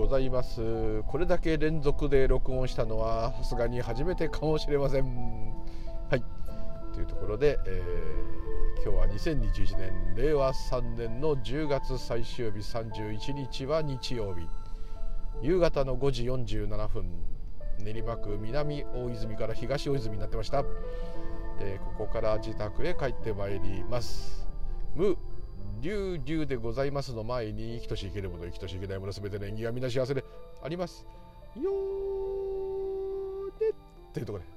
ございます。これだけ連続で録音したのはさすがに初めてかもしれません。はい。というところで、えー、今日は2021年令和3年の10月最終日31日は日曜日。夕方の5時47分練馬区南大泉から東大泉になってました、えー、ここから自宅へ帰ってまいります。無竜竜でございますの前に生きとし生けるもの生きとし生けないものす。べての縁起がみな幸せでありますよーねっていうところ。で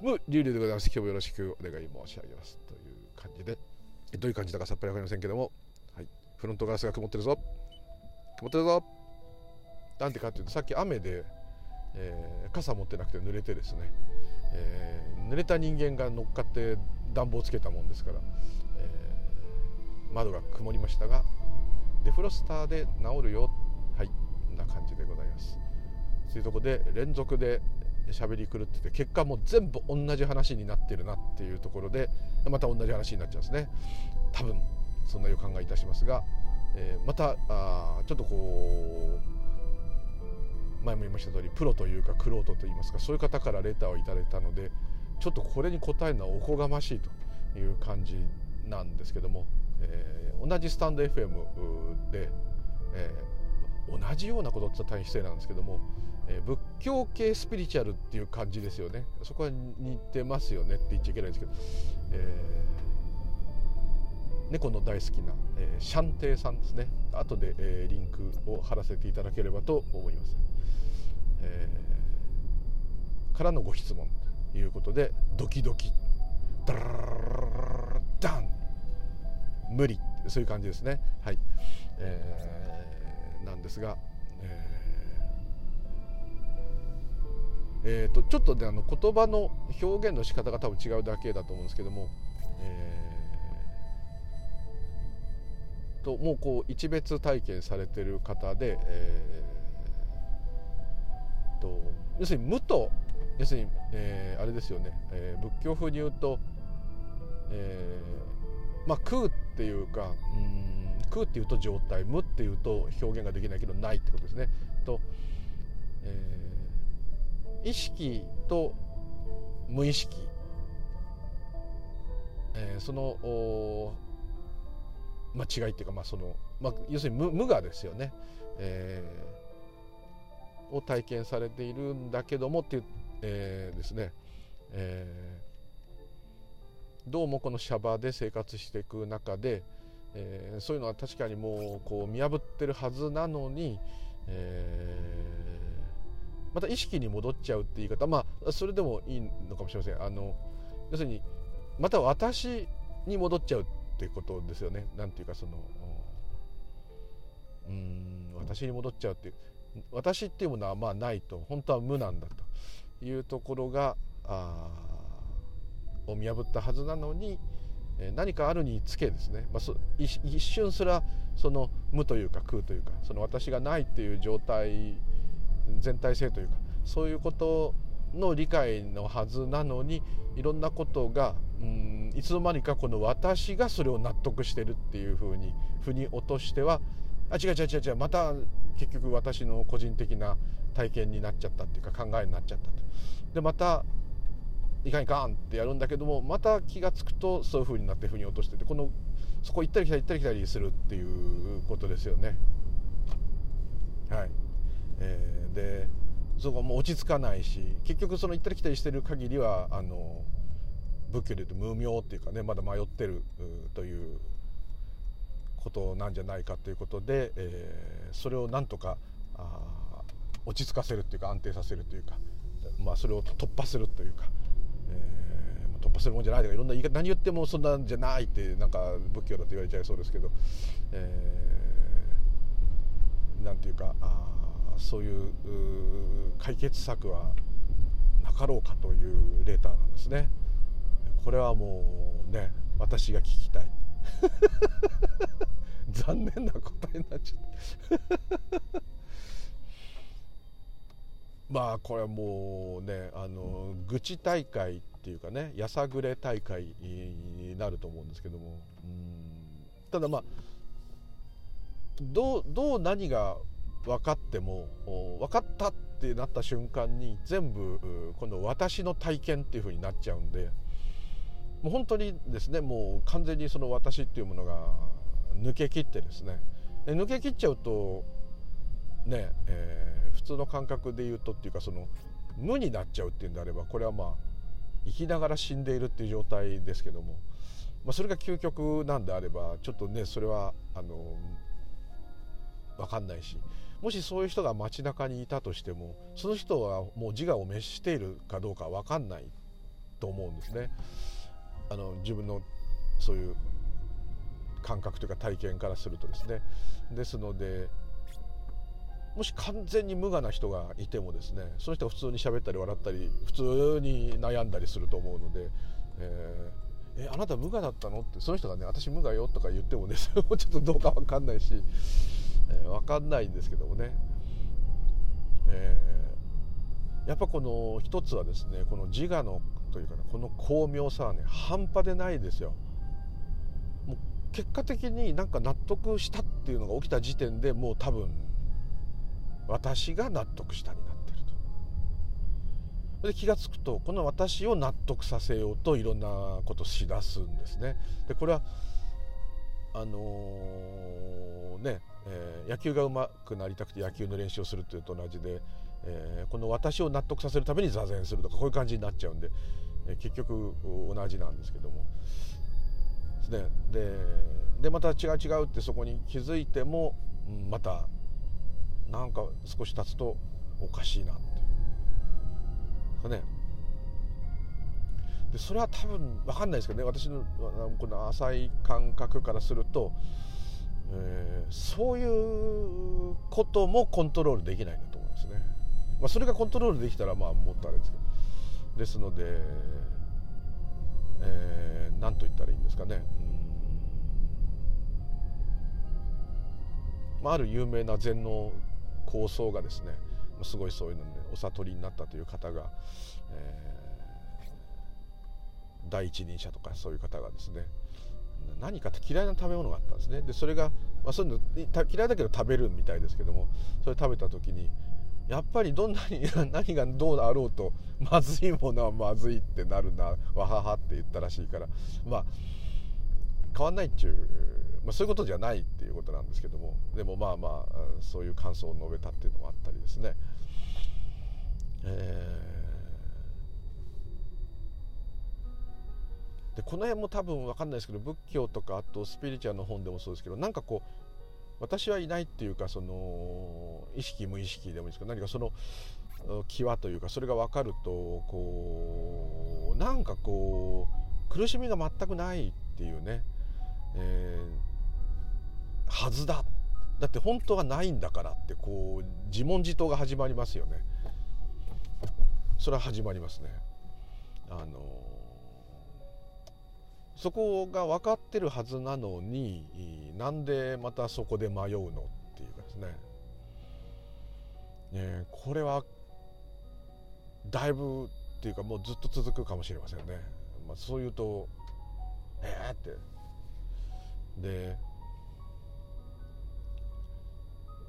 無竜竜でございます。今日もよろしくお願い申し上げます。という感じで。どういう感じだかさっぱりわかりませんけども、はい、フロントガラスが曇ってるぞ。曇ってるぞなんでかっていうとさっき雨で、えー、傘持ってなくて濡れてですね、えー、濡れた人間が乗っかって暖房つけたもんですから。窓が曇りましたがデフロスターで治るよ。はいこんな感じでございます。というとこで連続で喋り狂ってて結果も全部同じ話になってるなっていうところでまた同じ話になっちゃうんですね。多分そんな予感がいたしますが、えー、またあちょっとこう前も言いました通りプロというか玄人といいますかそういう方からレターをいただいたのでちょっとこれに答えるのはおこがましいという感じなんですけどもえー、同じスタンド FM で、えー、同じようなことって言ったら大変失礼なんですけども、えー、仏教系スピリチュアルっていう感じですよね。そこは似てますよねって言っちゃいけないんですけど、えー、猫の大好きな、えー、シャンテイさんですね。後で、えー、リンクを貼らせていただければと思います、えー、からのご質問ということでドキドキダラダン無理そういう感じですね。はい、えー、なんですが、えーえーと、ちょっとねあの言葉の表現の仕方が多分違うだけだと思うんですけども、えー、ともうこう一別体験されてる方で、えー、と要するに無と要するに、えー、あれですよね、えー、仏教風に言うと、えーまあ、空っていうかうん空っていうと状態無っていうと表現ができないけどないってことですね。と、えー、意識と無意識、えー、そのまあ、違いっていうか、まあそのまあ、要するに無無我ですよね、えー、を体験されているんだけどもっていう、えー、ですね、えどうもこのシャバで生活していく中で、えー、そういうのは確かにもうこう見破ってるはずなのに、えー、また意識に戻っちゃうって言い方まあそれでもいいのかもしれません。あの要するにまた私に戻っちゃうっていうことですよね。なんていうかそのうん私に戻っちゃうっていう私っていうものはまあないと。本当は無なんだというところがあを見破ったはずなのに何かあるにつけですね、まあ、一瞬すらその無というか空というかその私がないっていう状態全体性というかそういうことの理解のはずなのにいろんなことがうんいつの間にかこの私がそれを納得してるっていうふうに腑に落としてはあ違う違う違う違うまた結局私の個人的な体験になっちゃったっていうか考えになっちゃったと。でまたいかんいかんってやるんだけどもまた気が付くとそういう風になって腑に落としててこのそこ行ったり来たり行ったり来たりするっていうことですよね。はい、えー、でそこも落ち着かないし結局その行ったり来たりしてる限りはあの仏教でいうと無明っていうかねまだ迷ってるということなんじゃないかということで、えー、それをなんとかあ落ち着かせるっていうか安定させるというか、まあ、それを突破するというかえー、突破するもんじゃないとかいろんな言い方何言ってもそんなんじゃないってなんか仏教だと言われちゃいそうですけど、えー、なんていうかあそういう解決策はなかろうかというレーターなんですね。これはもうね私が聞きたい 残念な答えになっちゃった まあこれはもうねあの愚痴大会っていうかねやさぐれ大会になると思うんですけども。うん。ただまあどうどう何が分かっても分かったってなった瞬間に全部今度私の体験っていう風になっちゃうんでもう本当にですねもう完全にその私っていうものが抜けきってですね。で抜けきっちゃうとね、えー、普通の感覚で言うとっていうかその無になっちゃうっていうんであればこれはまあ生きながら死んでいるっていう状態ですけども、まあ、それが究極なんであればちょっとねそれはあの分かんないしもしそういう人が街中にいたとしてもその人はもう自我を滅しているかどうか分かんないと思うんですね。あの自分のそういう感覚というか体験からするとですね。ですのでもし完全に無我な人がいてもですねその人は普通に喋ったり笑ったり普通に悩んだりすると思うので、えー、えあなた無我だったの？ってその人がね私無我よとか言ってもねそれ もちょっとどうか分かんないし、えー、分かんないんですけどもね、えー、やっぱこの一つはですねこの自我のというか、ね、この巧妙さはね半端でないですよ。もう結果的になんか納得したっていうのが起きた時点でもう多分私が納得したになってると。で気が付くとこの私を納得させようといろんなことしだすんですね。でこれはあのー、ね、えー、野球がうまくなりたくて野球の練習をするというと同じで、えー、この私を納得させるために座禅するとかこういう感じになっちゃうんで、え結局同じなんですけども。でででまた違う違うってそこに気づいてもまたなんか少し経つとおかしいなってね。でそれは多分分かんないですけどね。私のこの浅い感覚からすると、えー、そういうこともコントロールできないんだと思いますね、まあ、それがコントロールできたらまあもっとあれですけど。ですので、えー、何と言ったらいいんですかね、うん。まあ、ある有名な禅の構想がですねすごいそういうの、ね、お悟りになったという方が、えー、第一人者とかそういう方がですね何か嫌いな食べ物があったんですね。でそれが、まあ、そういうの嫌いだけど食べるみたいですけどもそれ食べた時にやっぱりどんなに 何がどうあろうとまずいものはまずいってなるなわははって言ったらしいからまあ変わんないっちゅうまあ、そういうことじゃないっていうことなんですけどもでもまあまあそういう感想を述べたっていうのもあったりですね。えー、でこの辺も多分分かんないですけど仏教とかあとスピリチュアルの本でもそうですけどなんかこう私はいないっていうかその意識無意識でもいいですけど何かその際というかそれが分かるとこうなんかこう苦しみが全くないっていうね、えーはずだ。だって本当はないんだからってこう自問自答が始まりますよね。それは始まりますね。あのそこが分かってるはずなのになんでまたそこで迷うのっていうかですね。ねこれはだいぶっていうかもうずっと続くかもしれませんね、まあ、そういうとええー、って。で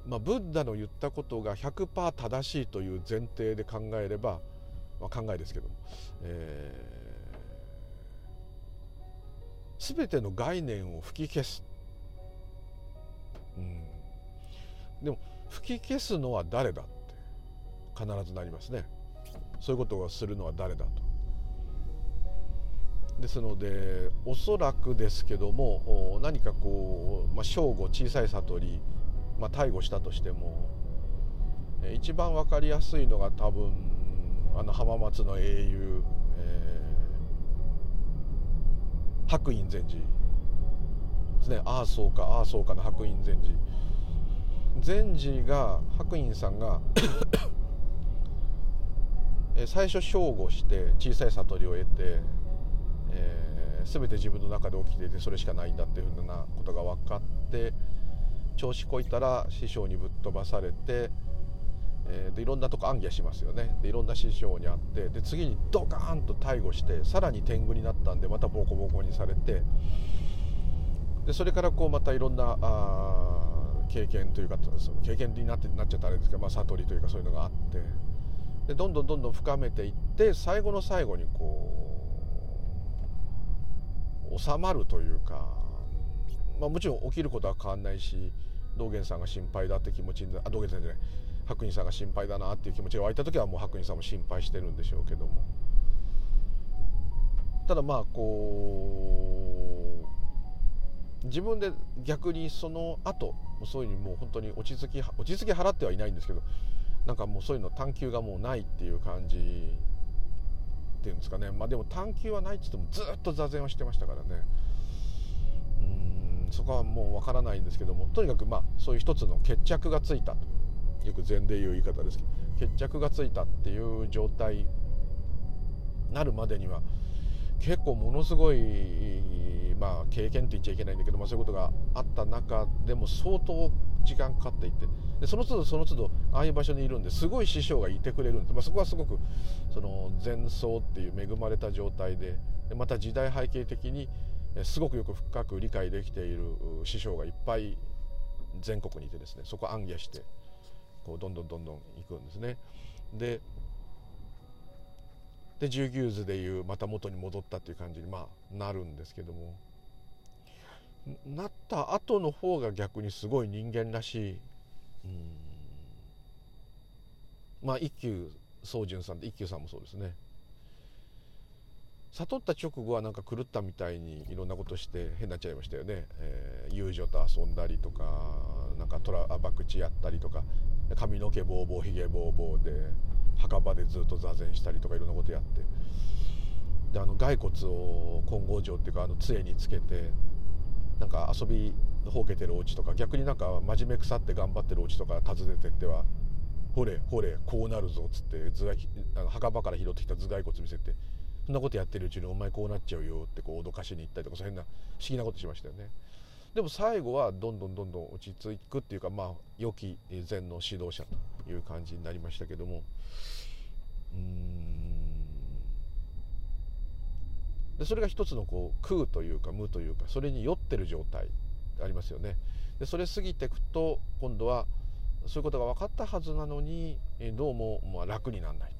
まあ、ブッダの言ったことが100%正しいという前提で考えれば、まあ、考えですけども、えー、全ての概念を吹き消す、うん、でも吹き消すのは誰だって必ずなりますね。そういうことをするのは誰だと。ですのでおそらくですけども何かこう、まあ、正午小さい悟りまあ、逮捕したとしても一番分かりやすいのが多分あの浜松の英雄、えー、白隠禅師。ですね。ああそうかああそうかの白隠禅師。禅師が白隠さんが 最初正午して小さい悟りを得て、えー、全て自分の中で起きていてそれしかないんだっていうふうなことが分かって調子こいたら師匠にぶっ飛ばされて、えー、でいろんなとこ暗記しますよね。でいろんな師匠に会ってで次にドカーンと逮捕してさらに天狗になったんでまたボコボコにされてでそれからこうまたいろんなあ経験というかその経験になってなっちゃったあれですけど、まあ、悟りというかそういうのがあってでどんどんどんどん深めていって最後の最後にこう収まるというか、まあ、もちろん起きることは変わんないし道元さんが心配だって気持ちあ道元さんじゃない。白仁さんが心配だなっていう気持ちが湧いた時はもう白仁さんも心配してるんでしょうけども。ただまあこう自分で逆にその後そういうふうにもう本当に落ち着き落ち着き払ってはいないんですけどなんかもうそういうの探求がもうないっていう感じっていうんですかね。まあでも探求はないって言ってもずっと座禅はしてましたからね。そこはもうわからないんですけどもとにかくまあそういう一つの決着がついたとよく禅で言う言い方ですけど決着がついたっていう状態なるまでには結構ものすごい、まあ、経験って言っちゃいけないんだけど、まあ、そういうことがあった中でも相当時間かかっていてでその都度その都度ああいう場所にいるんですごい師匠がいてくれるんです、まあ、そこはすごくその前奏っていう恵まれた状態ででまた時代背景的にすごくよく深く理解できている師匠がいっぱい全国にいてですねそこ暗夜してこうどんどんどんどん行くんですね。でで十牛図でいうまた元に戻ったっていう感じにまあなるんですけどもなった後の方が逆にすごい人間らしいうんまあ一休宗純さんで一休さんもそうですね悟った直後はなんか狂ったみたいにいろんなことして変になっちゃいましたよね、えー、友情と遊んだりとかなんかトラ博打やったりとか髪の毛ボーボーひげボーボーで墓場でずっと座禅したりとかいろんなことやって。であの骸骨を金剛城っていうかあの杖につけてなんか遊びほうけてるお家とか逆になんか真面目腐って頑張ってるお家とか訪ねてっては「ほれほれこうなるぞ」っつって頭蓋あの墓場から拾ってきた頭蓋骨見せてそんなことやってるうちに「お前こうなっちゃうよ」ってこう脅かしに行ったりとかそういう変な不思議なことしましたよね。でも最後はどんどんどんどん落ち着くっていうかまあ良き禅の指導者という感じになりましたけども。うん。でそれが一つのこう空というか無というかそれに酔ってる状態ありますよね。でそれ過ぎていくと今度はそういうことが分かったはずなのにどうもまあ楽にならない、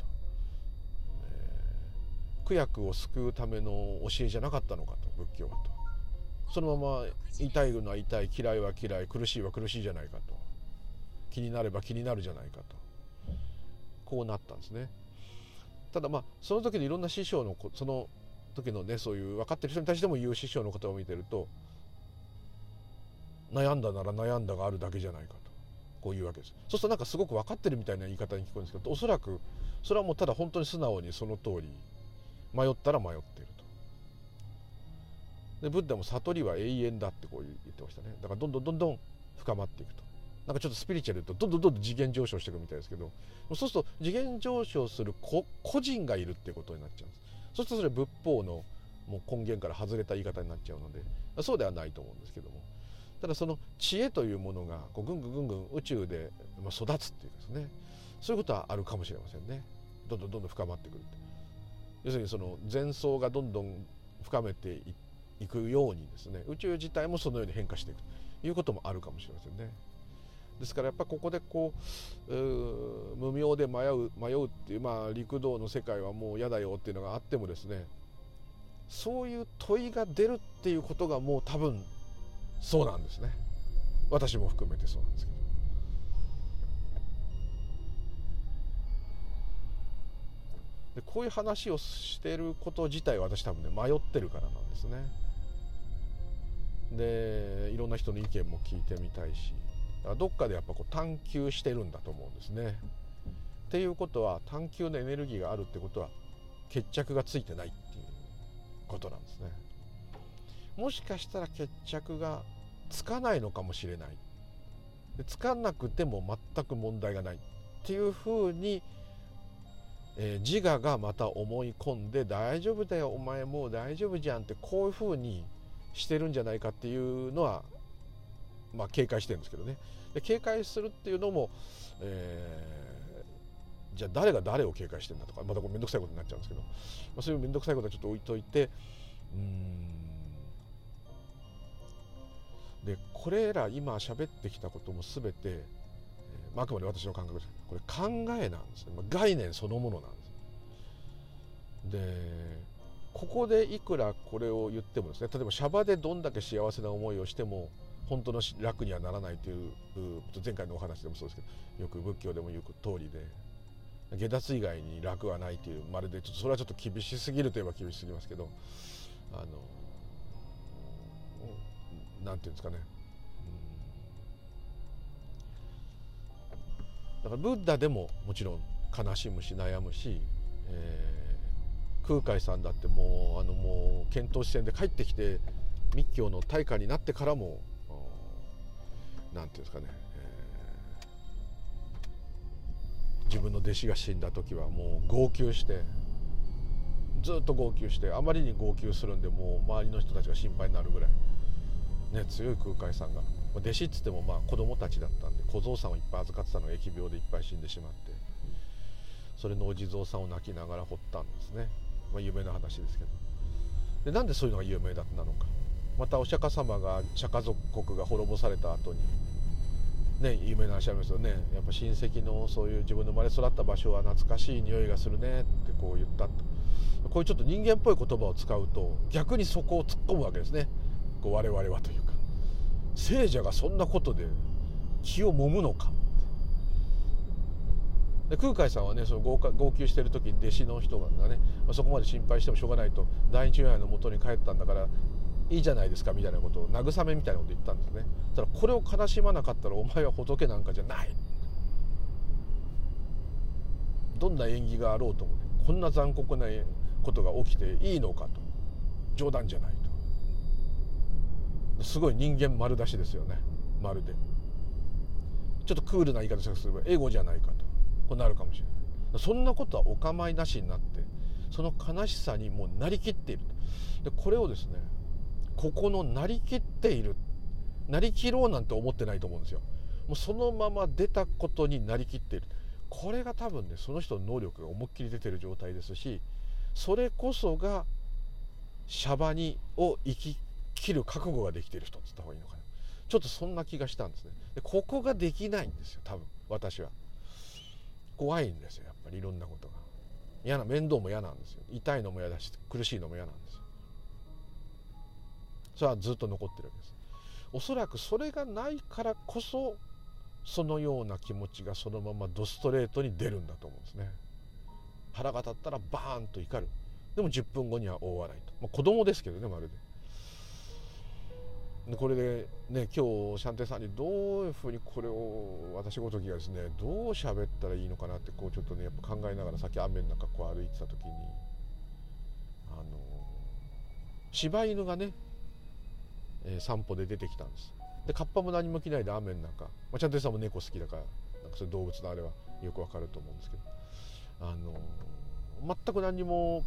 苦役を救うための教えじゃなかったのかと仏教はと。そのまま痛いのは痛い嫌いは嫌い苦しいは苦しいじゃないかと。気になれば気になるじゃないかと。こうなったんですね。ただまあその時にいろんな師匠のその時のねそういう分かってる人に対しても言う師匠のことを見てると悩んだなら悩んだがあるだけじゃないかと。こういうわけです。そうするとなんかすごく分かってるみたいな言い方に聞こえるんですけどおそらくそれはもうただ本当に素直にその通り迷ったら迷っていると。でブッダも悟りは永遠だってこう言ってましたね。だからどんどんどんどん深まっていくと。なんかちょっとスピリチュアルとどんどんどんどん次元上昇していくみたいですけど。そうすると次元上昇する個人がいるっていうことになっちゃうんです。そうするとそれ仏法のもう根源から外れた言い方になっちゃうので。そうではないと思うんですけども。ただその知恵というものがこうぐんぐんぐんぐん宇宙で育つっていうですね。そういうことはあるかもしれませんね。どんどんどんどん深まってくる要するにその前奏がどんどん深めていくようにですね宇宙自体もそのように変化していくということもあるかもしれませんね。ですからやっぱここでこう無名で迷う迷うっていうまあ陸道の世界はもう嫌だよっていうのがあってもですねそういう問いが出るっていうことがもう多分そうなんですね私も含めてそうなんですけど。でこういう話をしてること自体私多分ね迷ってるからなんですね。でいろんな人の意見も聞いてみたいしどっかでやっぱこう探求してるんだと思うんですね。っていうことは探求のエネルギーがあるってことは決着がついてないっていうことなんですね。もしかしたら決着がつかないのかもしれない。つかなくても全く問題がないっていうふうに、えー、自我がまた思い込んで大丈夫だよお前もう大丈夫じゃんってこういうふうにしてるんじゃないかっていうのはまあ警戒してるんですけどね。で警戒するっていうのも、えー、じゃあ誰が誰を警戒してんだとかまたこれ面倒くさいことになっちゃうんですけど、まあ、そういう面倒くさいことはちょっと置いといてうんでこれら今喋ってきたことも全て、あくまで私の感覚です。これ考えなんですね、まあ、概念そのものなんです。でここでいくらこれを言ってもですね例えばシャバでどんだけ幸せな思いをしても本当の楽にはならないという前回のお話でもそうですけどよく仏教でも言う通りで下脱以外に楽はないというまるでちょっとそれはちょっと厳しすぎるといえば厳しすぎますけどあのなんていうんですかね、だからブッダでももちろん悲しむし悩むし、えー、空海さんだってもうあのもう遣唐使船で帰ってきて密教の大家になってからもなんていうんですかね、えー、自分の弟子が死んだ時はもう号泣してずっと号泣してあまりに号泣するんでもう周りの人たちが心配になるぐらい、ね、強い空海さんが。弟子っつってもまあ子供たちだったんで小僧さんをいっぱい預かってたのが疫病でいっぱい死んでしまってそれのお地蔵さんを泣きながら掘ったんですね、まあ、有名な話ですけど。でなんでそういうのが有名だったのか。またお釈迦様が釈迦族国が滅ぼされた後にね有名な話ありますよね。やっぱ親戚のそういう自分の生まれ育った場所は懐かしい匂いがするねってこう言ったこういうちょっと人間っぽい言葉を使うと逆にそこを突っ込むわけですね。こう我々はというか。聖者がそんなことで気を揉むのか。で空海さんはねその号泣してる時に弟子の人がね、まあ、そこまで心配してもしょうがないと第一如来のもとに帰ったんだからいいじゃないですかみたいなことを慰めみたいなこと言ったんですね。ただこれを悲しまなかったらお前は仏なんかじゃない。どんな縁起があろうともねこんな残酷なことが起きていいのかと。冗談じゃない。すごい人間丸出しですよね。まるで。ちょっとクールな言い方すればエゴじゃないかと。こうなるかもしれない。そんなことはお構いなしになってその悲しさにもうなりきっているでこれをですねここのなりきっているなりきろうなんて思ってないと思うんですよ。もうそのまま出たことになりきっている。これが多分ねその人の能力が思いっきり出てる状態ですしそれこそがシャバにを生き切る覚悟ができている人っつった方がいいのかな。ちょっとそんな気がしたんですね。でここができないんですよ多分私は。怖いんですよやっぱりいろんなことが。嫌な面倒も嫌なんですよ。痛いのも嫌だし苦しいのも嫌なんですよ。それはずっと残ってるわけです。おそらくそれがないからこそそのような気持ちがそのままドストレートに出るんだと思うんですね。腹が立ったらバーンと怒る。でも10分後には大笑いと、まあ、子供ですけどねまるで。これでね今日シャンテンさんにどういうふうにこれを私ごときがですねどう喋ったらいいのかなってこうちょっとねやっぱ考えながらさっき雨の中こう歩いてた時にあの柴犬がねえー、散歩で出てきたんです。でカッパも何も着ないで雨の中、まあ、ちゃんとさんも猫好きだからなんかそういう動物のあれはよくわかると思うんですけどあの全く何も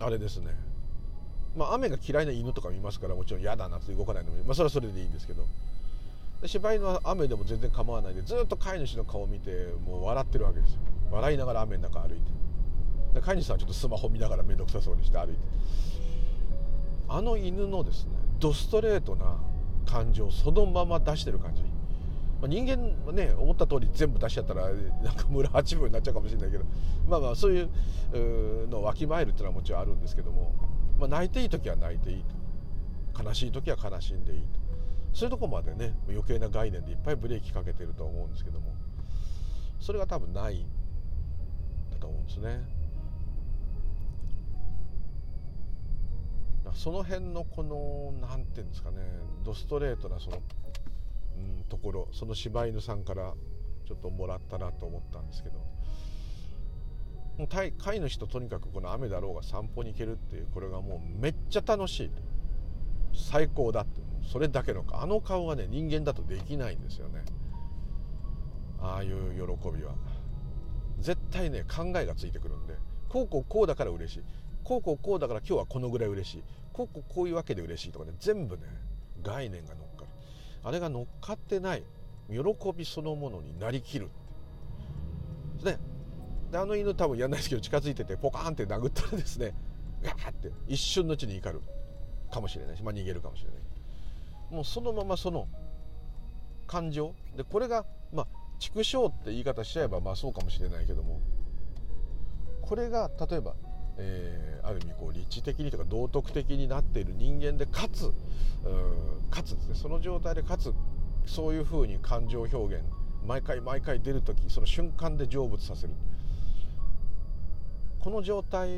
あれですね。まあ雨が嫌いな犬とか見ますからもちろん嫌だなって動かないのも、まあ、それはそれでいいんですけど。で柴犬は雨でも全然構わないでずっと飼い主の顔を見てもう笑ってるわけですよ。笑いながら雨の中歩いて。飼い主さんはちょっとスマホ見ながら面倒くさそうにして歩いて。あの犬のですねドストレートな感情そのまま出してる感じ、まあ、人間はね思った通り全部出しちゃったらなんか村八分になっちゃうかもしれないけど。まあまあそういうのをわきまえるっていうのはもちろんあるんですけども、まあ、泣いていい時は泣いていいと。悲しい時は悲しんでいいと。そういうとこまでね余計な概念でいっぱいブレーキかけてると思うんですけども。それが多分ないだと思うんですね。その辺のこの何て言うんですかねドストレートなその、うん、ところその柴犬さんからちょっともらったなと思ったんですけど。もう飼い主ととにかくこの雨だろうが散歩に行けるっていうこれがもうめっちゃ楽しい。最高だって。それだけのあの顔がね人間だとできないんですよね。ああいう喜びは。絶対ね考えがついてくるんで。こうこうこうだから嬉しい。こうこうこうだから今日はこのぐらい嬉しい。こうこうこういうわけで嬉しいとかね全部ね概念が乗っかる。あれが乗っかってない。喜びそのものになりきるってね。であの犬多分やんないですけど近づいててポカーンって殴ったらですねガーって一瞬のうちに怒るかもしれないし、まあ、逃げるかもしれないもうそのままその感情。でこれがまあ畜生って言い方しちゃえばまあそうかもしれないけども。これが例えば、えー、ある意味こう立地的にとか道徳的になっている人間でかつかつですね。その状態でかつそういうふうに感情表現毎回毎回出る時その瞬間で成仏させる。この状態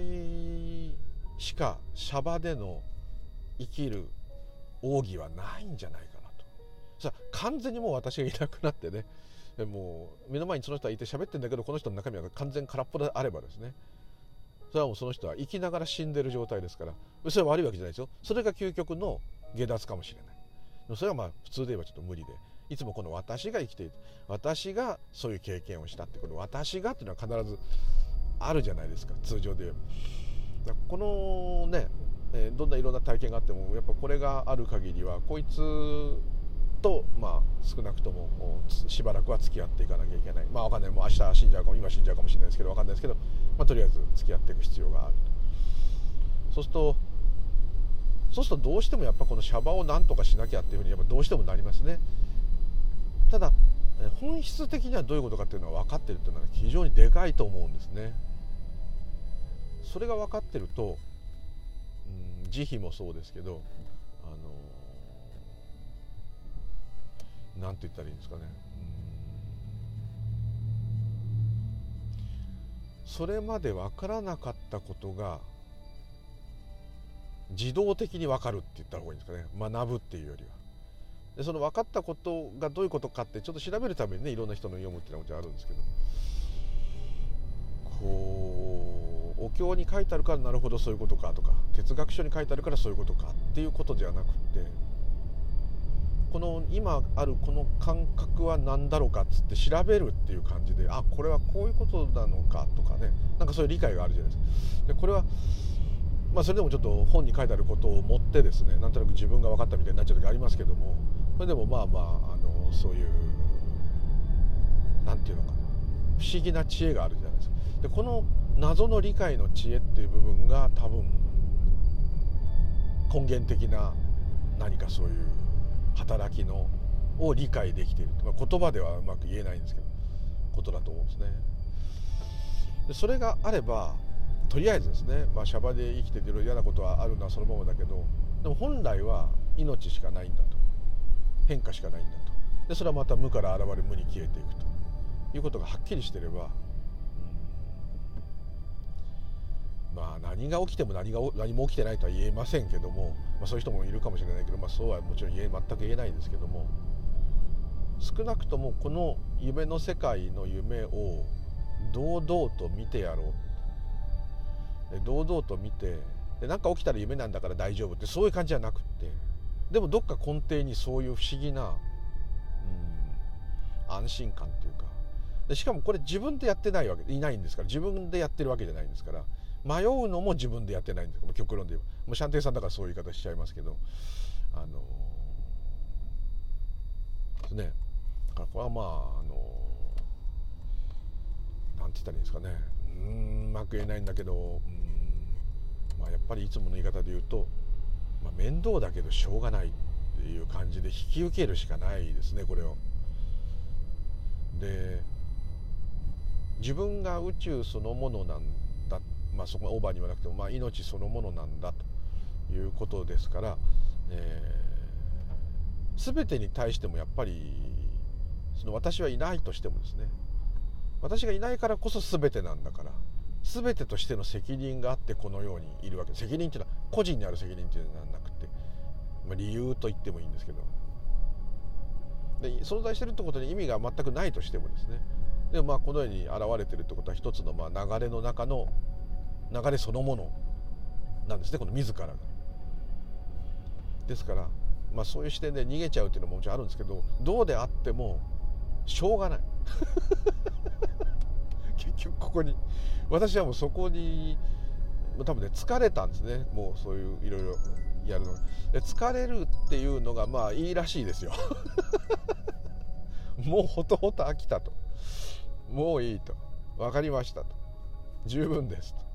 しかシャバでの生きる奥義はないんじゃないかなと。さ完全にもう私がいなくなってねもう目の前にその人がいて喋ってんだけどこの人の中身は完全空っぽであればですね。それはもうその人は生きながら死んでる状態ですからそれは悪いわけじゃないですよ。それが究極の下脱かもしれない。それはまあ普通で言えばちょっと無理で。いつもこの私が生きている私がそういう経験をしたってこの私がっていうのは必ずあるじゃないですか通常でこのねどんないろんな体験があってもやっぱこれがある限りはこいつと、まあ、少なくともしばらくは付き合っていかなきゃいけない。まあわかんない。もう明日死んじゃうかも今死んじゃうかもしれないですけどわかんないですけど、まあ、とりあえず付き合っていく必要があると。そうするとそうするとどうしてもやっぱこのシャバをなんとかしなきゃっていうふうにやっぱどうしてもなりますね。ただ本質的にはどういうことかっていうのは分かってるっていうのは非常にでかいと思うんですね。それが分かってると、うん、慈悲もそうですけど何て言ったらいいんですかね。それまで分からなかったことが自動的に分かるって言った方がいいんですかね。学ぶっていうよりは。でその分かったことがどういうことかってちょっと調べるためにねいろんな人の読むっていうのはもちろんあるんですけど。こうお経に書いてあるからなるほどそういうことかとか哲学書に書いてあるからそういうことかっていうことではなくってこの今あるこの感覚は何だろうかっつって調べるっていう感じであこれはこういうことなのかとかねなんかそういう理解があるじゃないですか。でこれはまあ、それでもちょっと本に書いてあることを持ってですねなんとなく自分が分かったみたいになっちゃう時ありますけどもそれでもまあまああのそういう何て言うのかな不思議な知恵があるじゃないですか。でこの謎の理解の知恵っていう部分が多分根源的な何かそういう働きのを理解できている、まあ、言葉ではうまく言えないんですけどことだと思うんですね。でそれがあればとりあえずですね、まあ、シャバで生きてていろいろ嫌なことはあるのはそのままだけどでも本来は命しかないんだと。変化しかないんだと。でそれはまた無から現れ無に消えていくと。いうことがはっきりしてればまあ、何が起きても何が何も起きてないとは言えませんけども、まあ、そういう人もいるかもしれないけど、まあ、そうはもちろん言え全く言えないんですけども少なくともこの夢の世界の夢を堂々と見てやろう。堂々と見てで何か起きたら夢なんだから大丈夫ってそういう感じじゃなくってでもどっか根底にそういう不思議な、うん、安心感っていうか。でしかもこれ自分でやってないわけいないんですから自分でやってるわけじゃないんですから。迷うのも自分でやってないんです極論で言えば。もうシャンテイさんだからそういう言い方しちゃいますけど。あのですね。だからこれはまああのなんて言ったらいいんですかね。うんうまく言えないんだけどうんまあやっぱりいつもの言い方で言うと、まあ、面倒だけどしょうがないっていう感じで引き受けるしかないですねこれを。で自分が宇宙そのものなんまあ、そこオーバーに言わなくても、まあ、命そのものなんだということですから、えー、全てに対してもやっぱりその私はいないとしてもですね私がいないからこそ全てなんだから全てとしての責任があってこのようにいるわけ責任っていうのは個人にある責任っていうのはなくて、まあ、理由と言ってもいいんですけどで存在してるってことに意味が全くないとしてもですねでもまあこのように現れてるってことは一つのまあ流れの中の流れそのものなんですねこの自らが。ですから、まあ、そういう視点で逃げちゃうっていうのももちろんあるんですけどどうであってもしょうがない。結局ここに私はもうそこに多分ね疲れたんですね。もうそういういろいろやるので疲れるっていうのがまあいいらしいですよ。もうほとほと飽きたと。もういいと。分かりましたと。十分ですと。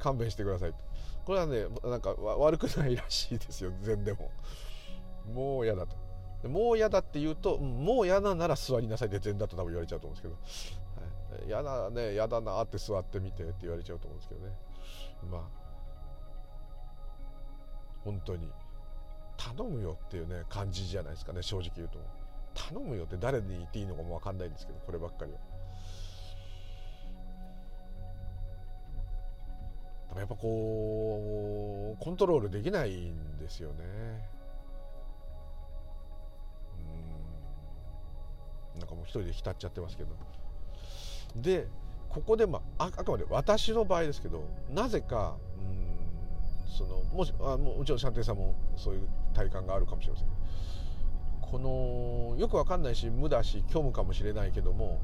勘弁してくださいこれはねなんか悪くないらしいですよ。禅でももう嫌だと。もう嫌だって言うと、もう嫌ななら座りなさいで全だと多分言われちゃうと思うんですけど、はい、嫌だね嫌だなって座ってみてって言われちゃうと思うんですけどね。まあ。本当に。頼むよっていうね感じじゃないですかね正直言うと。頼むよって誰に言っていいのかも分かんないんですけどこればっかりは。やっぱこうコントロールできないんですよね。なんかもう一人で浸っちゃってますけど。でここで、まあ、あくまで私の場合ですけどなぜかうんそのもしあもちろんシャンテンさんもそういう体感があるかもしれません。このよくわかんないし無だし虚無かもしれないけども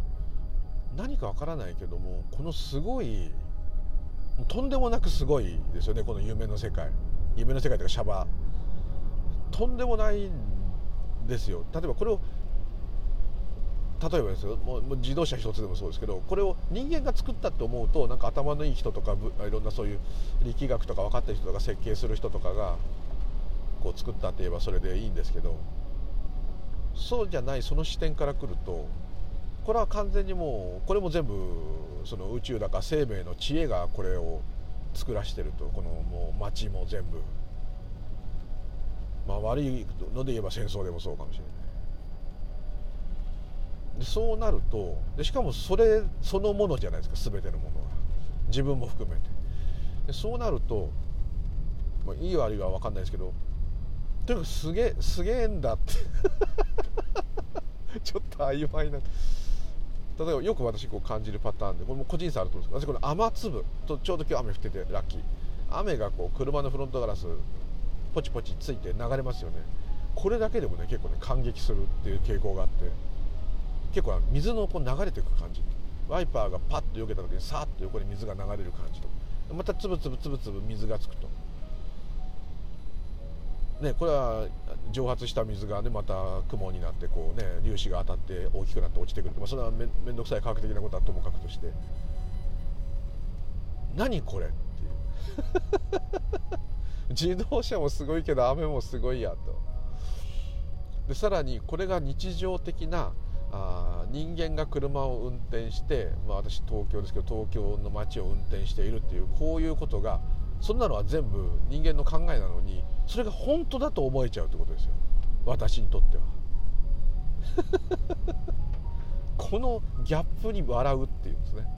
何かわからないけどもこのすごいとんでもなくすごいですよねこの夢の世界。夢の世界というかシャバ。とんでもないんですよ。例えばこれを例えばですよもう自動車一つでもそうですけどこれを人間が作ったって思うとなんか頭のいい人とかいろんなそういう力学とか分かってる人とか設計する人とかがこう作ったって言えばそれでいいんですけどそうじゃないその視点から来るとこれは完全にもうこれも全部その宇宙だか生命の知恵がこれを作らしてるとこのもう街も全部。まあ悪いので言えば戦争でもそうかもしれない。でそうなるとでしかもそれそのものじゃないですか全てのものが自分も含めて。でそうなると、まあ、いい悪いは分かんないですけどとにかくすげえすげえんだって。ちょっと曖昧な。例えばよく私こう感じるパターンでこれも個人差あると思うんですけど私この雨粒とちょうど今日雨降っててラッキー。雨がこう車のフロントガラスポチポチついて流れますよね。これだけでもね結構ね感激するっていう傾向があって。結構水のこう流れていく感じ。ワイパーがパッと避けた時にさーっと横に水が流れる感じと。またつぶつぶつぶつぶ水がつくと。ねこれは蒸発した水がねまた雲になってこうね粒子が当たって大きくなって落ちてくるまあ、それはめめんどくさい科学的なことはともかくとして。何これっていう。自動車もすごいけど雨もすごいやと。でさらにこれが日常的なあ人間が車を運転して、まあ、私東京ですけど東京の街を運転しているっていうこういうことがそんなのは全部人間の考えなのにそれが本当だと思えちゃうってことですよ。私にとっては。このギャップに笑うっていうんですね、はい、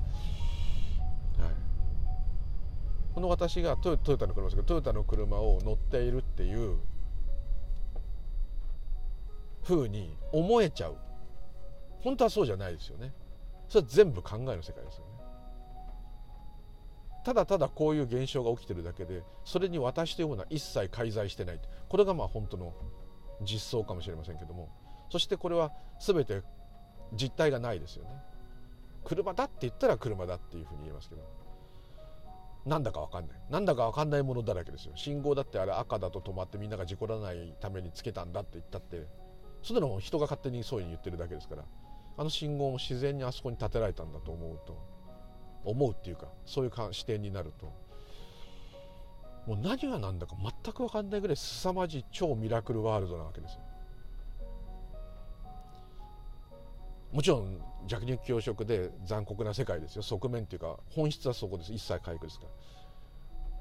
この私がトヨトヨタの車ですけどトヨタの車を乗っているっていうふうに思えちゃう。本当はそうじゃないですよね。それは全部考えの世界ですよね。ただただこういう現象が起きてるだけでそれに私というものは一切介在してない。これがまあ本当の実相かもしれませんけども。そしてこれは全て実体がないですよね。車だって言ったら車だっていうふうに言えますけど。なんだか分かんない。なんだか分かんないものだらけですよ。信号だってあれ赤だと止まってみんなが事故らないためにつけたんだって言ったって。それでも人が勝手にそういうふうに言ってるだけですから。あの信号も自然にあそこに建てられたんだと思うと。思うっていうかそういう視点になると。もう何が何だか全く分かんないぐらい凄まじい超ミラクルワールドなわけですよ。もちろん弱肉強食で残酷な世界ですよ。側面っていうか本質はそこです。一切回復ですから。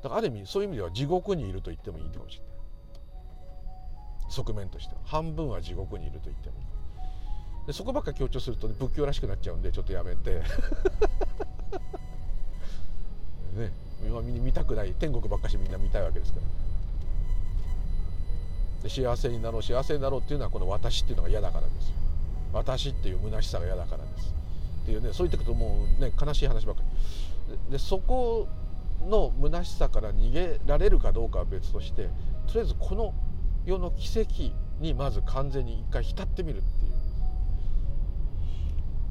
だからある意味そういう意味では地獄にいると言ってもいいかもしれない。側面としては。半分は地獄にいると言ってもいい。でそこばっか強調すると、ね、仏教らしくなっちゃうんでちょっとやめて。ね今見たくない。天国ばっかしみんな見たいわけですから。で幸せになろう。幸せになろうっていうのはこの私っていうのが嫌だからです私っていう虚しさが嫌だからです。っていうねそう言ってくともうね悲しい話ばっかり。でそこの虚しさから逃げられるかどうかは別としてとりあえずこの世の奇跡にまず完全に一回浸ってみるっ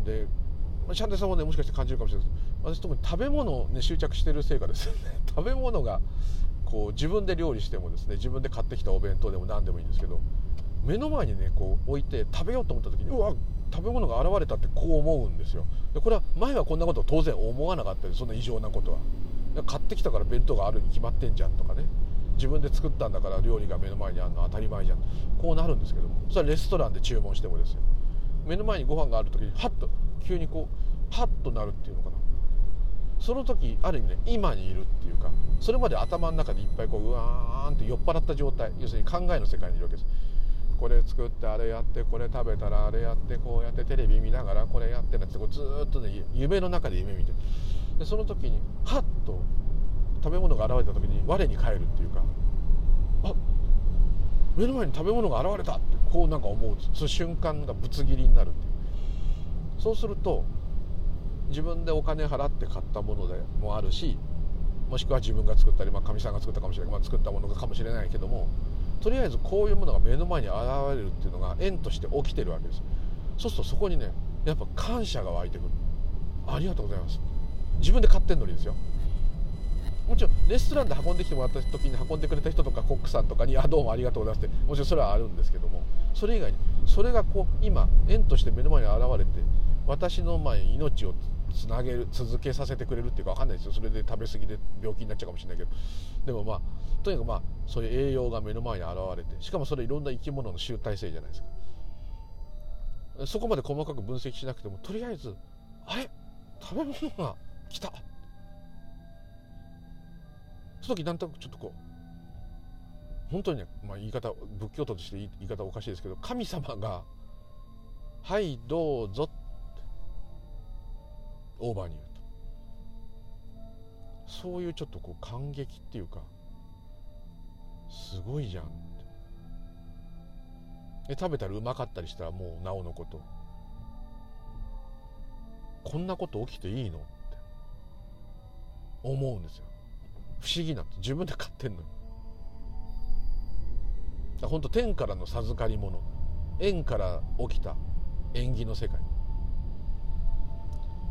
ていう。でシャンテさんもねもしかして感じるかもしれないです。私特に食べ物を、ね、執着してるせいかですよね。食べ物がこう自分で料理してもですね自分で買ってきたお弁当でも何でもいいんですけど目の前にねこう置いて食べようと思った時にうわ食べ物が現れたってこう思うんですよ。でこれは前はこんなこと当然思わなかったですそんな異常なことは。買ってきたから弁当があるに決まってんじゃんとかね。自分で作ったんだから料理が目の前にあるの当たり前じゃん。こうなるんですけども。それはレストランで注文してもですよ。目の前にご飯がある時にハッと急にこうハッとなるっていうのかな。その時ある意味ね今にいるっていうかそれまで頭の中でいっぱいこううわーんって酔っ払った状態要するに考えの世界にいるわけです。これ作ってあれやってこれ食べたらあれやってこうやってテレビ見ながらこれやってなんてこうずっとね夢の中で夢見て。でその時にハッと食べ物が現れた時に我に返るっていうかあ目の前に食べ物が現れたって。こうなんか思うその瞬間がぶつ切りになるっていう。そうすると自分でお金払って買ったものでもあるしもしくは自分が作ったりかみ、まあ、さんが作ったかもしれない、まあ、作ったものかもしれないけどもとりあえずこういうものが目の前に現れるっていうのが縁として起きてるわけです。そうするとそこにねやっぱ感謝が湧いてくる。ありがとうございます。自分で買ってんのにですよ。もちろんレストランで運んできてもらった時に運んでくれた人とかコックさんとかに「あどうもありがとうございます」ってもちろんそれはあるんですけどもそれ以外にそれがこう今縁として目の前に現れて私の前命をつなげる続けさせてくれるっていうか分かんないですよ。それで食べ過ぎで病気になっちゃうかもしれないけど。でもまあとにかくまあそういう栄養が目の前に現れてしかもそれいろんな生き物の集大成じゃないですか。そこまで細かく分析しなくてもとりあえずあれ？食べ物が来た。その時なんとなくちょっとこう本当にね、まあ、言い方仏教徒として言い方おかしいですけど神様が「はいどうぞ」オーバーに言うと。そういうちょっとこう感激っていうかすごいじゃんって。で食べたらうまかったりしたらもうなおのこと。こんなこと起きていいのって思うんですよ。不思議なんです自分で買ってんのに本当天からの授かり物。縁から起きた縁起の世界。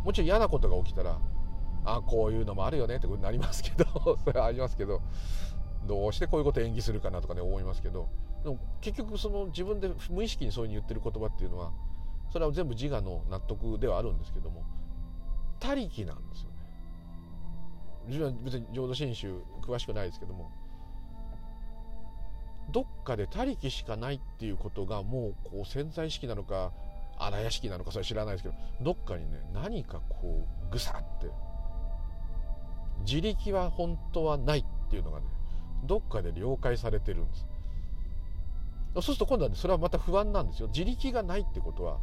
もちろん嫌なことが起きたらあこういうのもあるよねってことになりますけど それはありますけどどうしてこういうこと演技するかなとかね思いますけど。でも結局その自分で無意識にそういうふうに言ってる言葉っていうのはそれは全部自我の納得ではあるんですけども他力なんですよ。自分は別に浄土真宗詳しくないですけどもどっかで他力しかないっていうことがもうこう潜在意識なのか荒屋敷なのかそれ知らないですけどどっかにね何かこうぐさって自力は本当はないっていうのがねどっかで了解されてるんです。そうすると今度は、ね、それはまた不安なんですよ。自力がないってことは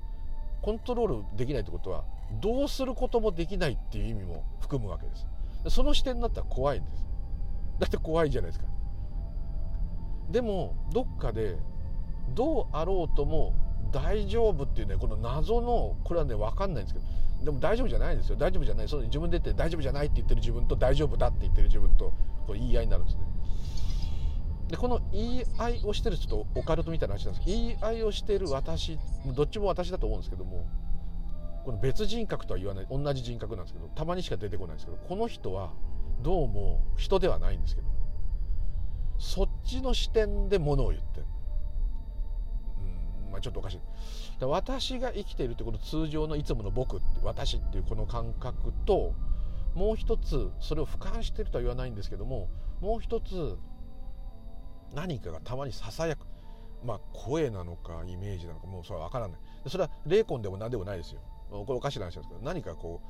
コントロールできないってことはどうすることもできないっていう意味も含むわけです。その視点になったら怖いんです。だって怖いじゃないですか。でもどっかでどうあろうとも大丈夫っていうねこの謎のこれはね分かんないんですけどでも大丈夫じゃないんですよ。大丈夫じゃない。そう自分で言って大丈夫じゃないって言ってる自分と大丈夫だって言ってる自分とこう言い合いになるんですね。でこの言い合いをしてるちょっとオカルトみたいな話なんですけど言い合いをしてる私どっちも私だと思うんですけどもこの別人格とは言わない同じ人格なんですけどたまにしか出てこないんですけどこの人はどうも人ではないんですけどそっちの視点でものを言ってるまあ、ちょっとおかしい。私が生きているってこと通常のいつもの僕って私っていうこの感覚ともう一つそれを俯瞰してるとは言わないんですけどももう一つ何かがたまにささやく。まあ声なのかイメージなのかもうそれは分からない。それは霊魂でも何でもないですよ。これおかしな話なんですけど何かこ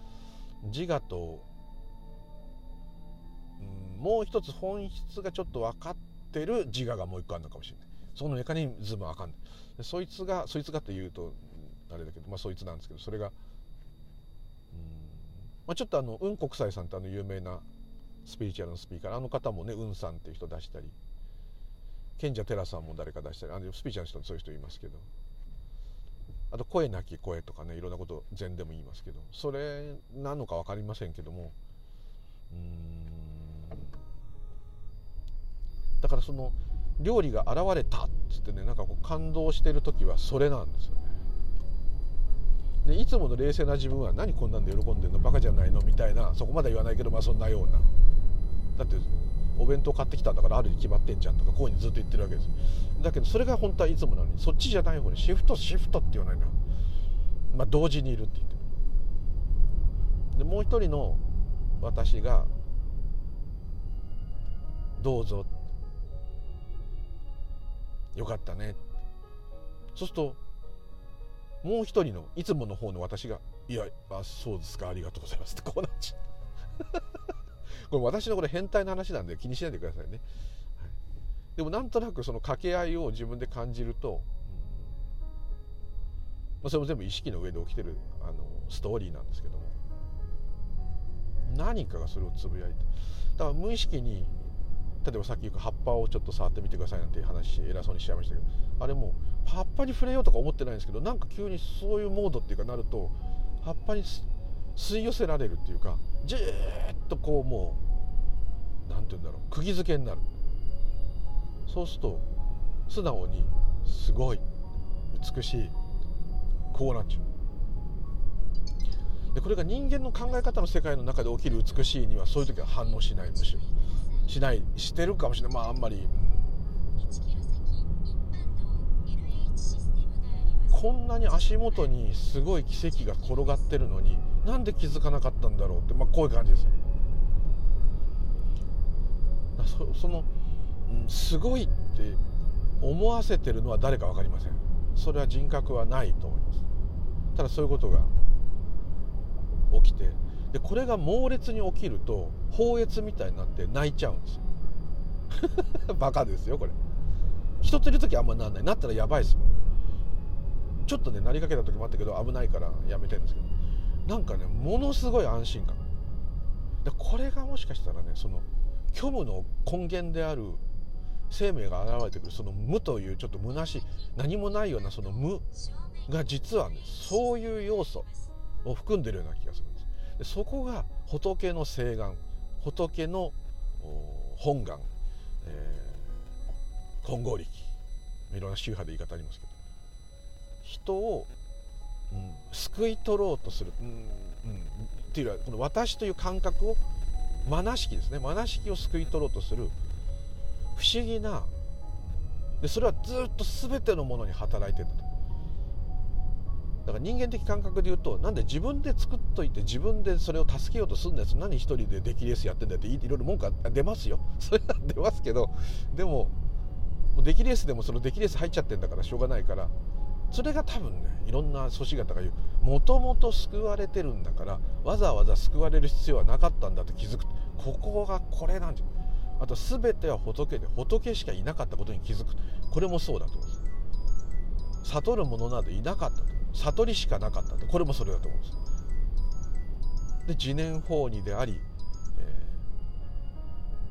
う自我と、うん、もう一つ本質がちょっと分かってる自我がもう一個あるのかもしれない。そのメカニズムは分かんない。そいつがそいつがって言うとあれだけど、まあ、そいつなんですけどそれがうん、まあ、ちょっとあの雲国際さんってあの有名なスピリチュアルのスピーカーあの方もね雲さんっていう人出したり賢者寺さんも誰か出したりあのスピリチュアルの人もそういう人いますけど。あと声なき声とかねいろんなこと禅でも言いますけどそれなのか分かりませんけどもうん。だからその料理が現れたっつってねなんかこう感動してる時はそれなんですよね。でいつもの冷静な自分は何こんなんで喜んでんのバカじゃないのみたいなそこまで言わないけどまあそんなような。だってお弁当買ってきたんだからあるに決まってんじゃんとかこういうふうにずっと言ってるわけです。だけどそれが本当はいつもなのにそっちじゃない方にシフトシフトって言わないのまあ同時にいるって言って。るでもう一人の私がどうぞ。よかったね。そうするともう一人のいつもの方の私が「いやあそうですかありがとうございます」ってこうなっちゃう。これ私のこれ変態の話なんで気にしないでくださいね、でもなんとなくその掛け合いを自分で感じると、まあ、それも全部意識の上で起きてるあのストーリーなんですけども。何かがそれをつぶやいて。だから無意識に例えばさっき言う葉っぱをちょっと触ってみてくださいなんていう話偉そうにしちゃいましたけどあれも葉っぱに触れようとか思ってないんですけどなんか急にそういうモードっていうかなると葉っぱに吸い寄せられるっていうかじーっとこうもう何て言うんだろう釘付けになる。そうすると素直にすごい美しいこうなっちゃう。でこれが人間の考え方の世界の中で起きる美しいにはそういう時は反応しないむしろしないしてるかもしれない。まああんまり、こんなに足元にすごい奇跡が転がってるのになんで気づかなかったんだろうって、まあ、こういう感じですよ。そその、すごいって思わせてるのは誰か分かりません。それは人格はないと思います。ただそういうことが起きてでこれが猛烈に起きると放越みたいになって泣いちゃうんです。よ バカですよこれ。人といる時あんまなんない。なったらやばいですもん。ちょっとねなりかけた時もあったけど危ないからやめてるんですけど。なんかねものすごい安心感。でこれがもしかしたらねその虚無の根源である生命が現れてくるその無というちょっと虚しい何もないようなその無が実はねそういう要素を含んでるような気がするんです。でそこが仏の誓願仏の本願、えー、金剛力いろんな宗派で言い方ありますけど人を、うん、救い取ろうとする、うんうん、っていうのはこの私という感覚をまなしきですね。まなしきを救い取ろうとする不思議な。でそれはずっと全てのものに働いてると。だから人間的感覚で言うとなんで自分で作っといて自分でそれを助けようとするんです何一人でデキレースやってんだっていろいろ文句は出ますよ。それは出ますけどでもデキレースでもそのデキレース入っちゃってんだからしょうがないから。それが多分ねいろんな組織型が言う。もともと救われてるんだからわざわざ救われる必要はなかったんだって気づく。ここがこれなんじゃ。あと全ては仏で仏しかいなかったことに気づくこれもそうだと思います。悟る者などいなかったと。悟りしかなかったと。これもそれだと思うんです。で自念法にであり、え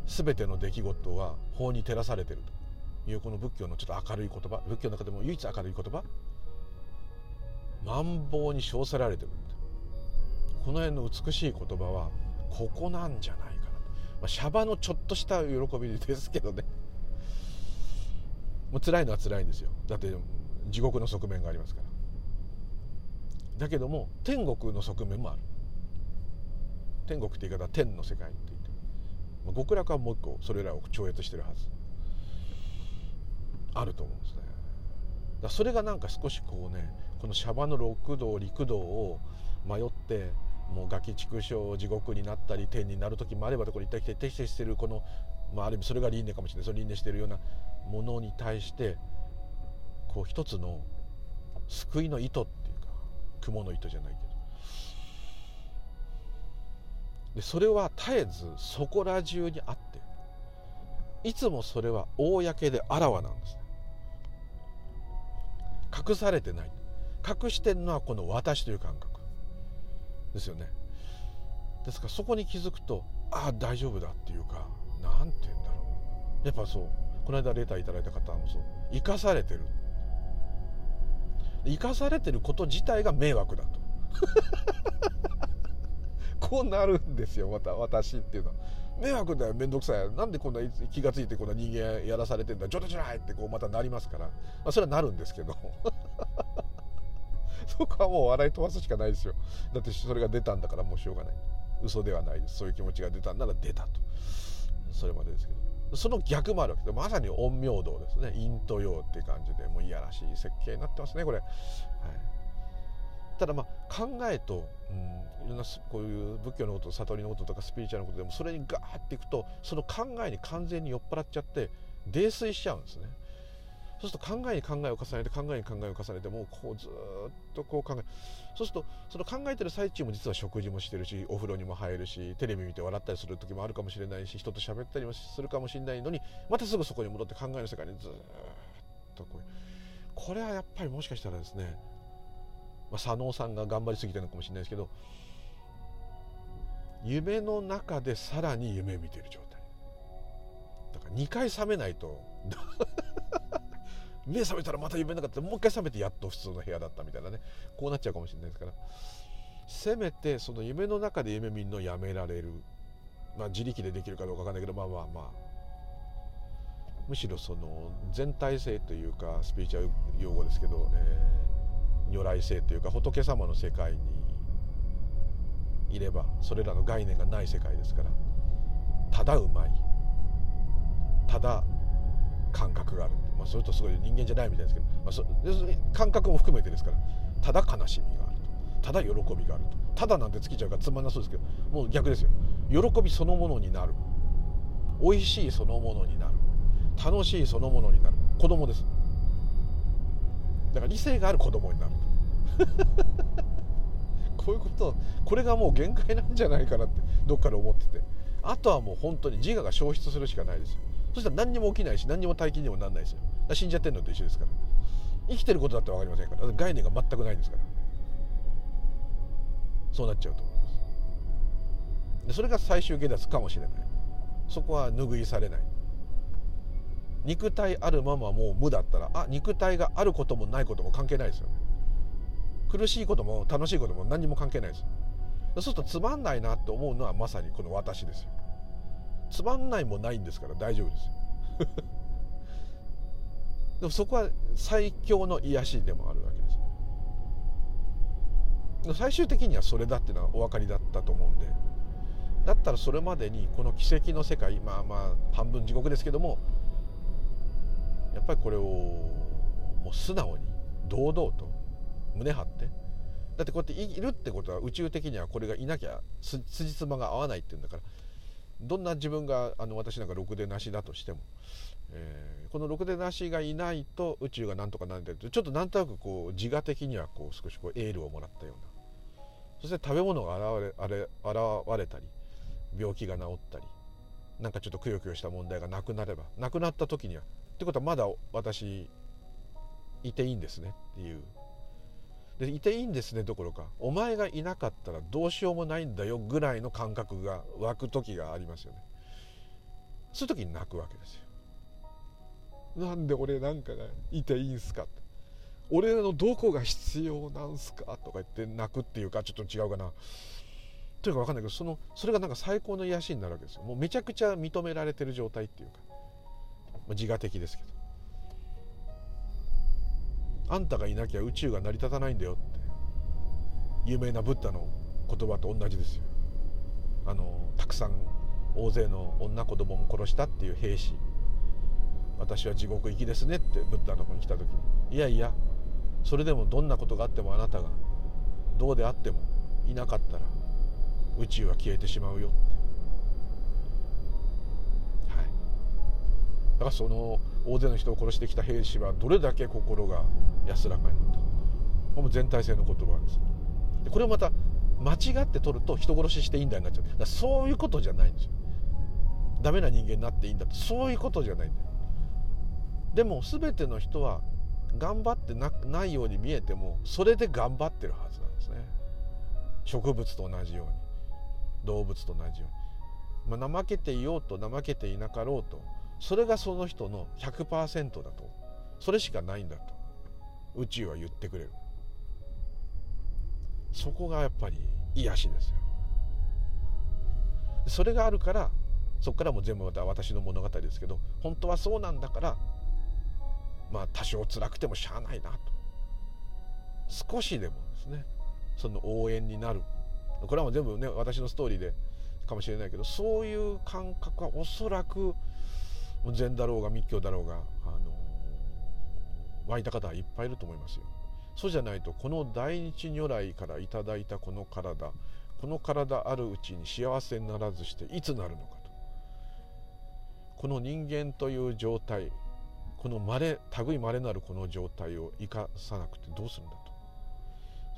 ー、全ての出来事は法に照らされてるというこの仏教のちょっと明るい言葉仏教の中でも唯一明るい言葉。マンボウに称せられてるこの辺の美しい言葉はここなんじゃない、まあ、シャバのちょっとした喜びですけどね。もう辛いのは辛いんですよ。だって地獄の側面がありますから。だけども天国の側面もある。天国って言い方は天の世界って言ってまあ、極楽はもう一個それらを超越してるはず。あると思うんですね。だそれがなんか少しこうねこのシャバの六道陸道を迷ってもうガキ畜生地獄になったり天になる時もあればとこれ一体適してしてるこの、まあ、ある意味それが輪廻かもしれないその輪廻してるようなものに対してこう一つの救いの糸っていうか雲の糸じゃないけど。でそれは絶えずそこら中にあっていつもそれは公であらわなんです。隠されてない。隠してるのはこの私という感覚。ですよね。ですからそこに気づくとああ大丈夫だっていうか何て言うんだろう。やっぱそうこの間レターいただいた方もそう。生かされてる。生かされてること自体が迷惑だと。こうなるんですよまた私っていうのは。迷惑だよ面倒くさい。なんでこんな気が付いてこんな人間やらされてんだ。冗談じゃないってこうまたなりますから、まあ、それはなるんですけど。そこはもう笑い飛ばすしかないですよ。だってそれが出たんだからもうしょうがない。嘘ではないです。そういう気持ちが出たんなら出たと。それまでですけど。その逆もあるわけでまさに陰陽道ですね。陰と陽っていう感じでもういやらしい設計になってますねこれ、はい、ただまあ考えと、うん、いろんなこういう仏教のこと悟りのこととかスピリチュアルのことでもそれにガーっていくとその考えに完全に酔っ払っちゃって泥酔しちゃうんですね。そうすると考えに考えを重ねて考えに考えを重ねてもうこうずっとこう考えそうするとその考えてる最中も実は食事もしてるしお風呂にも入るしテレビ見て笑ったりする時もあるかもしれないし人と喋ったりもするかもしれないのにまたすぐそこに戻って考えの世界にずっとこうこれはやっぱりもしかしたらですね、まあ、左脳さんが頑張りすぎてるのかもしれないですけど夢の中でさらに夢見てる状態。だから2回覚めないと目覚めたらまた夢なかったもう一回覚めてやっと普通の部屋だったみたいなね。こうなっちゃうかもしれないですから。せめてその夢の中で夢見るのやめられる。まあ自力でできるかどうかわかんないけどまあまあまあ。むしろその全体性というかスピリチュアル用語ですけど、えー、如来性というか仏様の世界にいればそれらの概念がない世界ですから。ただうまい。ただ感覚がある、まあ、それとすごい人間じゃないみたいですけど、まあ、そ感覚も含めてですからただ悲しみがあるとただ喜びがあるとただなんて尽きちゃうからつまんなそうですけどもう逆ですよ。喜びそのものになる。美味しいそのものになる。楽しいそのものになる。子供です。だから理性がある子供になる こういうことこれがもう限界なんじゃないかなってどっかで思ってて。あとはもう本当に自我が消失するしかないですよ。そしたら何にも起きないし何にも大金にもなんないですよ。死んじゃってるのと一緒ですから。生きてることだって分かりませんから。概念が全くないんですから。そうなっちゃうと思います。でそれが最終下脱かもしれない。そこは拭いされない。肉体あるままもう無だったらあ肉体があることもないことも関係ないですよね。苦しいことも楽しいことも何にも関係ないです。そうするとつまんないなって思うのはまさにこの私ですよ。つまんないもないんですから大丈夫ですよ。でもそこは最強の癒しでもあるわけです。最終的にはそれだっていうのはお分かりだったと思うんで。だったらそれまでにこの奇跡の世界まあまあ半分地獄ですけどもやっぱりこれをもう素直に堂々と胸張ってだってこうやっているってことは宇宙的にはこれがいなきゃつ辻褄が合わないっていうんだからどんな自分があの私なんかろくでなしだとしても、えー、このろくでなしがいないと宇宙がなんとかなんでちょっとなんとなくこう自我的にはこう少しこうエールをもらったような。そして食べ物が現れあれ現れたり病気が治ったりなんかちょっとくよくよした問題がなくなればなくなった時にはってことはまだ私いていいんですねっていう。でいていいんですねどころかお前がいなかったらどうしようもないんだよぐらいの感覚が湧く時がありますよね。そういう時に泣くわけですよ。なんで俺なんかがいていいんすか？俺のどこが必要なんすか？とか言って泣くっていうかちょっと違うかな。というか分かんないけどそのそれがなんか最高の癒しになるわけですよ。もうめちゃくちゃ認められてる状態っていうか、まあ、自我的ですけど。あんたがいなきゃ宇宙が成り立たないんだよって。有名なブッダの言葉と同じですよ。あのたくさん大勢の女子供も殺したっていう兵士。私は地獄行きですねってブッダのとこに来た時にいやいやそれでもどんなことがあってもあなたがどうであってもいなかったら宇宙は消えてしまうよって。はい。だからその大勢の人を殺してきた兵士はどれだけ心が安らかになったこれも全体性の言葉です。でこれをまた間違って取ると人殺ししていいんだになっちゃうだそういうことじゃないんですよ。ダメな人間になっていいんだって。そういうことじゃないんだよ。でも全ての人は頑張ってなないように見えてもそれで頑張ってるはずなんですね。植物と同じように動物と同じように、まあ、怠けていようと怠けていなかろうとそれがその人の100%だと。それしかないんだと。宇宙は言ってくれる。そこがやっぱり癒しですよ。それがあるからそこからも全部また私の物語ですけど本当はそうなんだからまあ多少辛くてもしゃあないなと。少しでもですね。その応援になる。これはもう全部ね私のストーリーでかもしれないけどそういう感覚はおそらく禅だろうが密教だろうが、あの湧いた方はいっぱいいると思いますよ。そうじゃないとこの大日如来からいただいたこの体この体あるうちに幸せにならずしていつなるのかと。この人間という状態この稀類まれなるこの状態を生かさなくてどうするんだ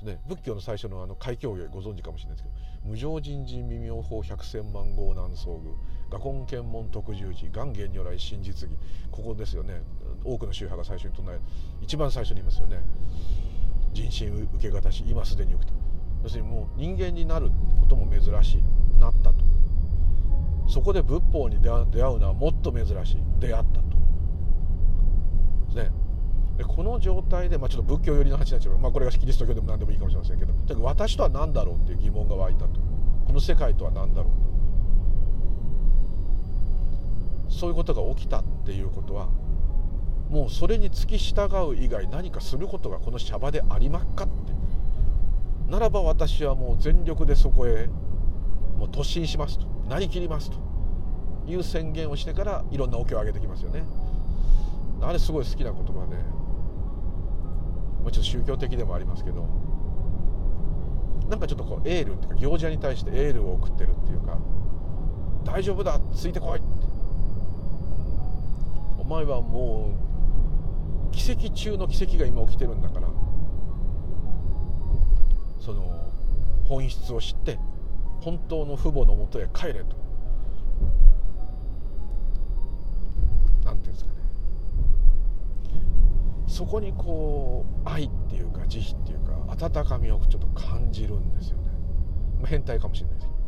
と、ね、仏教の最初のあの開教芸ご存知かもしれないですけど「無常人人未妙法百千万号南遭遇画根検問特十字願言如来真実義」ここですよね。多くの宗派が最初に唱え一番最初に言いますよね。人心受け方し今すでに受けた。要するにもう人間になることも珍しいなったと。そこで仏法に出会うのはもっと珍しい。出会ったと。ね。でこの状態で、まあ、ちょっと仏教寄りの話になっちゃう、まあ、これがキリスト教でも何でもいいかもしれませんけど私とは何だろうっていう疑問が湧いたと。この世界とは何だろうと。そういうことが起きたっていうことはもうそれに付き従う以外何かすることがこのシャバでありまっかって。ならば私はもう全力でそこへもう突進しますと。なりきりますと。いう宣言をしてからいろんなお経を上げてきますよね。あれすごい好きな言葉で。もうちょっと宗教的でもありますけど。なんかちょっとこうエールっていうか行者に対してエールを送ってるっていうか。大丈夫だついてこいって。お前はもう奇跡中の奇跡が今起きてるんだから。その本質を知って本当の父母のもとへ帰れと。そこにこう愛っていうか慈悲っていうか温かみをちょっと感じるんですよね、まあ、変態かもしれないですけど。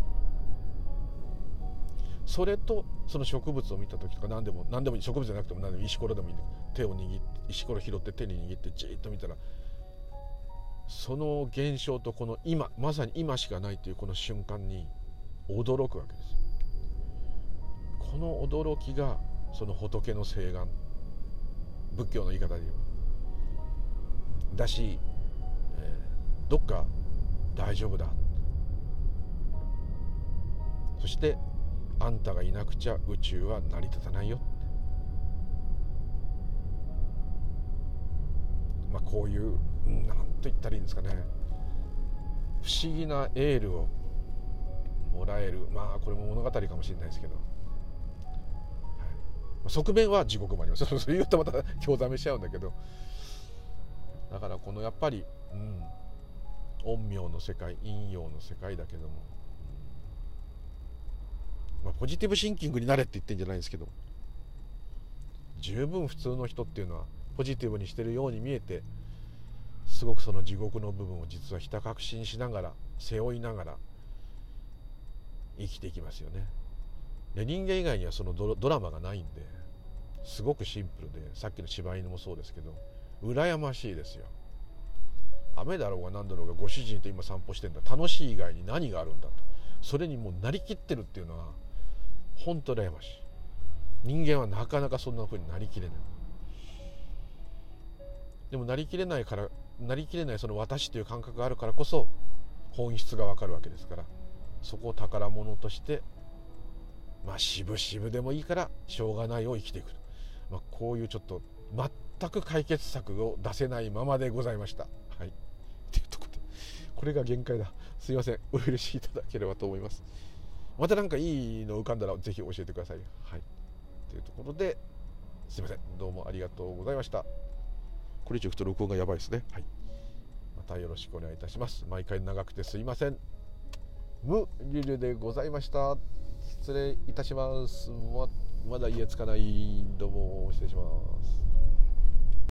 それとその植物を見た時とか何でも何でもいい植物じゃなくても何でも石ころでもいいんで手を握って石ころ拾って手に握ってじーっと見たらその現象とこの今まさに今しかないというこの瞬間に驚くわけですよ。この驚きがその仏の誓願。仏教の言い方で言えば。だし、えー、どっか大丈夫だ。そしてあんたがいなくちゃ宇宙は成り立たないよ。まあこういう何と言ったらいいんですかね。不思議なエールをもらえる。まあこれも物語かもしれないですけど、はい、側面は地獄もあります。それ言うとまた興ざめしちゃうんだけど。だからこのやっぱり、うん、陰陽の世界陰陽の世界だけども、まあ、ポジティブシンキングになれって言ってんじゃないんですけど十分普通の人っていうのはポジティブにしてるように見えてすごくその地獄の部分を実はひた隠ししながら背負いながら生きていきますよね。で人間以外にはそのドラマがないんですごくシンプルでさっきの柴犬もそうですけど羨ましいですよ。雨だろうが何だろうがご主人と今散歩してんだ。楽しい以外に何があるんだと。それにもうなりきってるっていうのは本当羨ましい。人間はなかなかそんな風になりきれない。でもなりきれないからなりきれないその私という感覚があるからこそ本質がわかるわけですからそこを宝物としてまあ渋々でもいいからしょうがないを生きていく、まあ、こういうちょっと全く解決策を出せないままでございました。はい。というところで、これが限界だ。すいません。お許しいただければと思います。また何かいいの浮かんだらぜひ教えてください。はい。というところで、すいません。どうもありがとうございました。これ以上いくと録音がやばいですね。はい。またよろしくお願いいたします。毎回長くてすいません。無リュでございました。失礼いたします。ままだ家つかない。どうも失礼します。